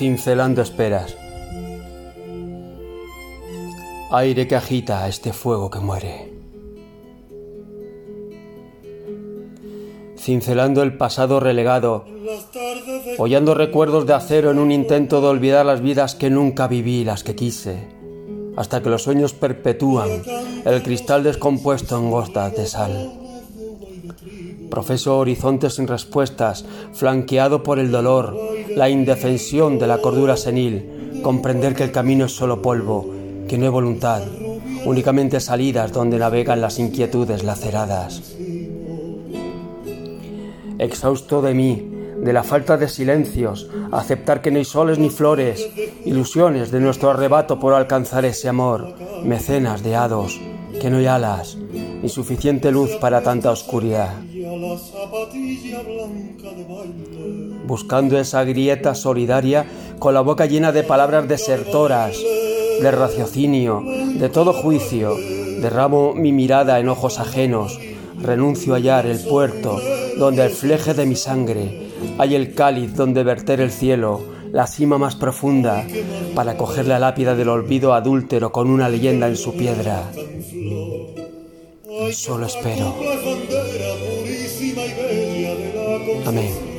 cincelando esperas. Aire que agita este fuego que muere. Cincelando el pasado relegado, hollando recuerdos de acero en un intento de olvidar las vidas que nunca viví, las que quise, hasta que los sueños perpetúan el cristal descompuesto en gotas de sal. Profeso horizontes sin respuestas, flanqueado por el dolor, la indefensión de la cordura senil, comprender que el camino es solo polvo, que no hay voluntad, únicamente salidas donde navegan las inquietudes laceradas. Exhausto de mí, de la falta de silencios, aceptar que no hay soles ni flores, ilusiones de nuestro arrebato por alcanzar ese amor, mecenas de hados, que no hay alas, ni suficiente luz para tanta oscuridad. Buscando esa grieta solidaria con la boca llena de palabras desertoras, de raciocinio, de todo juicio, derramo mi mirada en ojos ajenos, renuncio a hallar el puerto donde el fleje de mi sangre hay el cáliz donde verter el cielo, la cima más profunda, para coger la lápida del olvido adúltero con una leyenda en su piedra. Solo espero. Amén.